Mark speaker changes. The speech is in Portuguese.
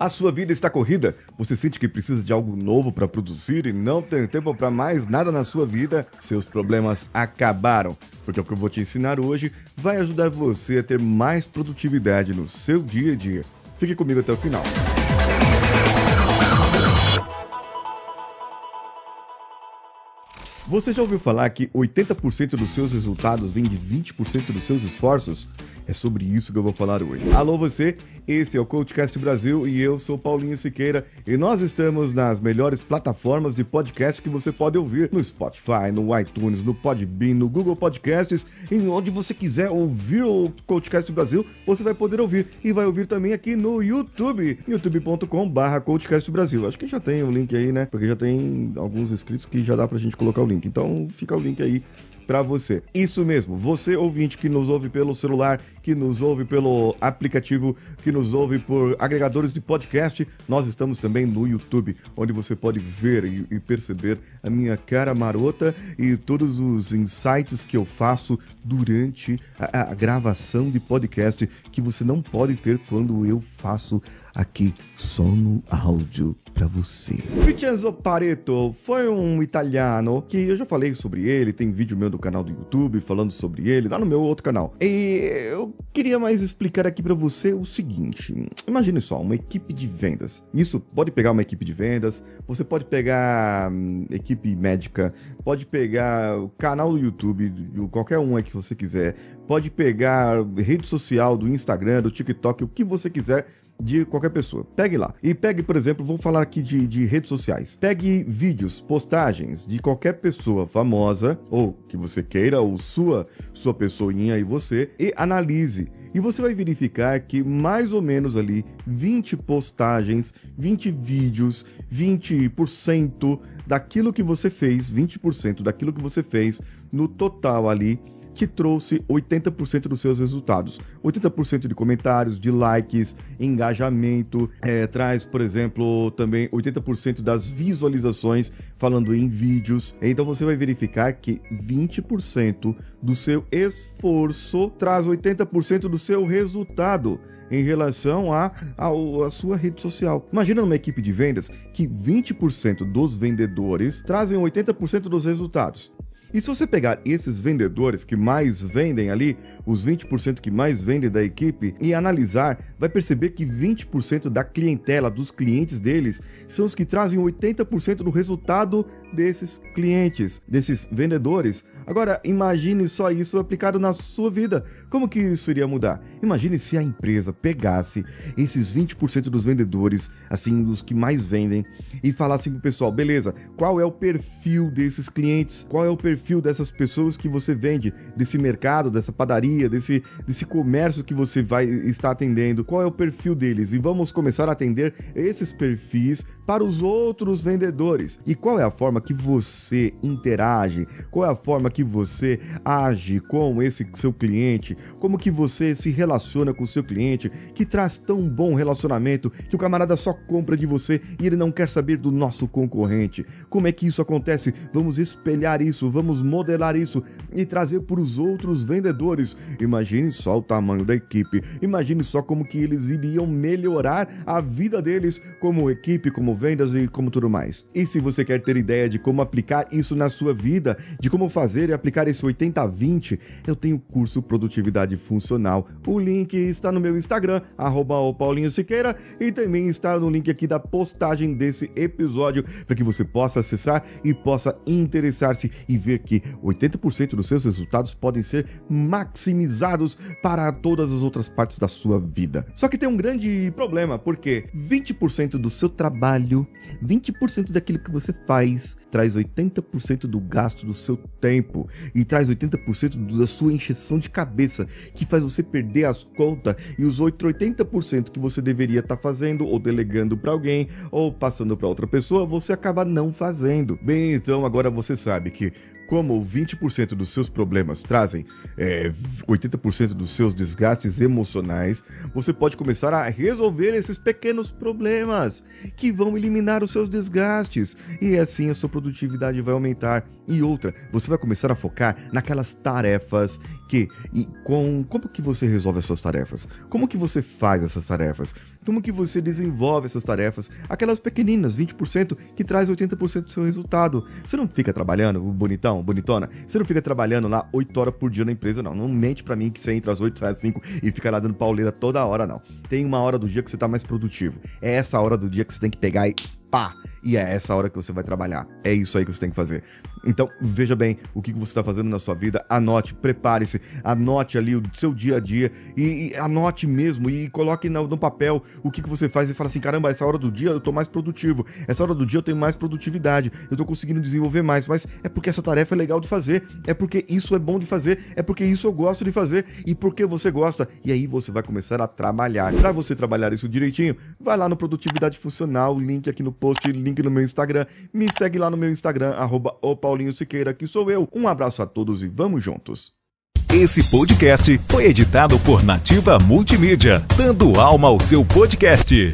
Speaker 1: A sua vida está corrida? Você sente que precisa de algo novo para produzir e não tem tempo para mais nada na sua vida? Seus problemas acabaram. Porque o que eu vou te ensinar hoje vai ajudar você a ter mais produtividade no seu dia a dia. Fique comigo até o final. Você já ouviu falar que 80% dos seus resultados vem de 20% dos seus esforços? É sobre isso que eu vou falar hoje. Alô você, esse é o Coachcast Brasil e eu sou Paulinho Siqueira e nós estamos nas melhores plataformas de podcast que você pode ouvir no Spotify, no iTunes, no Podbean, no Google Podcasts, em onde você quiser ouvir o Coachcast Brasil, você vai poder ouvir e vai ouvir também aqui no YouTube, Coachcast Brasil. Acho que já tem o link aí, né? Porque já tem alguns inscritos que já dá pra gente colocar o link. Então fica o link aí para você. Isso mesmo, você ouvinte que nos ouve pelo celular, que nos ouve pelo aplicativo, que nos ouve por agregadores de podcast, nós estamos também no YouTube, onde você pode ver e, e perceber a minha cara marota e todos os insights que eu faço durante a, a gravação de podcast que você não pode ter quando eu faço aqui só no áudio para você. Vincenzo Pareto foi um italiano que eu já falei sobre ele, tem vídeo meu do canal do YouTube falando sobre ele, lá no meu outro canal. E eu queria mais explicar aqui para você o seguinte: imagine só, uma equipe de vendas. Isso pode pegar uma equipe de vendas, você pode pegar hum, equipe médica, pode pegar o canal do YouTube, qualquer um aí que você quiser, pode pegar rede social do Instagram, do TikTok, o que você quiser de qualquer pessoa. Pegue lá. E pegue, por exemplo, vou falar aqui de, de redes sociais. Pegue vídeos, postagens de qualquer pessoa famosa, ou que você queira, ou sua, sua pessoinha e você, e analise. E você vai verificar que mais ou menos ali 20 postagens, 20 vídeos, 20% daquilo que você fez, 20% daquilo que você fez no total ali que trouxe 80% dos seus resultados. 80% de comentários, de likes, engajamento, é, traz, por exemplo, também 80% das visualizações falando em vídeos. Então você vai verificar que 20% do seu esforço traz 80% do seu resultado em relação à a, a, a, sua rede social. Imagina numa equipe de vendas que 20% dos vendedores trazem 80% dos resultados. E se você pegar esses vendedores que mais vendem ali, os 20% que mais vendem da equipe, e analisar, vai perceber que 20% da clientela, dos clientes deles, são os que trazem 80% do resultado desses clientes, desses vendedores. Agora, imagine só isso aplicado na sua vida. Como que isso iria mudar? Imagine se a empresa pegasse esses 20% dos vendedores, assim, dos que mais vendem, e falasse pro pessoal, beleza, qual é o perfil desses clientes? Qual é o perfil dessas pessoas que você vende, desse mercado, dessa padaria, desse, desse comércio que você vai estar atendendo? Qual é o perfil deles? E vamos começar a atender esses perfis para os outros vendedores. E qual é a forma que você interage? Qual é a forma que que você age com esse seu cliente, como que você se relaciona com o seu cliente, que traz tão bom relacionamento que o camarada só compra de você e ele não quer saber do nosso concorrente. Como é que isso acontece? Vamos espelhar isso, vamos modelar isso e trazer para os outros vendedores. Imagine só o tamanho da equipe, imagine só como que eles iriam melhorar a vida deles como equipe, como vendas e como tudo mais. E se você quer ter ideia de como aplicar isso na sua vida, de como fazer aplicar esse 80-20, eu tenho curso Produtividade Funcional. O link está no meu Instagram, arroba Paulinho Siqueira, e também está no link aqui da postagem desse episódio, para que você possa acessar e possa interessar-se e ver que 80% dos seus resultados podem ser maximizados para todas as outras partes da sua vida. Só que tem um grande problema, porque 20% do seu trabalho, 20% daquilo que você faz, traz 80% do gasto do seu tempo e traz 80% da sua encheção de cabeça, que faz você perder as contas e os outros 80% que você deveria estar tá fazendo ou delegando para alguém ou passando para outra pessoa, você acaba não fazendo. Bem, então agora você sabe que como 20% dos seus problemas trazem é, 80% dos seus desgastes emocionais, você pode começar a resolver esses pequenos problemas que vão eliminar os seus desgastes e assim a sua produtividade vai aumentar. E outra, você vai começar a focar naquelas tarefas que e com como que você resolve as suas tarefas? Como que você faz essas tarefas? Como que você desenvolve essas tarefas? Aquelas pequeninas, 20% que traz 80% do seu resultado. Você não fica trabalhando, bonitão, bonitona, você não fica trabalhando lá 8 horas por dia na empresa, não. Não mente para mim que você entra às 8, sai às 5 e fica lá dando pauleira toda hora, não. Tem uma hora do dia que você tá mais produtivo. É essa hora do dia que você tem que pegar e pá, e é essa hora que você vai trabalhar. É isso aí que você tem que fazer. Então, veja bem o que você está fazendo na sua vida, anote, prepare-se, anote ali o seu dia a dia e, e anote mesmo e coloque no, no, papel o que, que você faz e fala assim: caramba, essa hora do dia eu tô mais produtivo, essa hora do dia eu tenho mais produtividade, eu tô conseguindo desenvolver mais, mas é porque essa tarefa é legal de fazer, é porque isso é bom de fazer, é porque isso eu gosto de fazer. E porque você gosta. E aí você vai começar a trabalhar. Para você trabalhar isso direitinho, vai lá no Produtividade Funcional, link aqui no post, link no meu Instagram. Me segue lá no meu Instagram, arroba o Paulinho Siqueira, que sou eu. Um abraço a todos e vamos juntos.
Speaker 2: Esse podcast foi editado por Nativa Multimídia, dando alma ao seu podcast.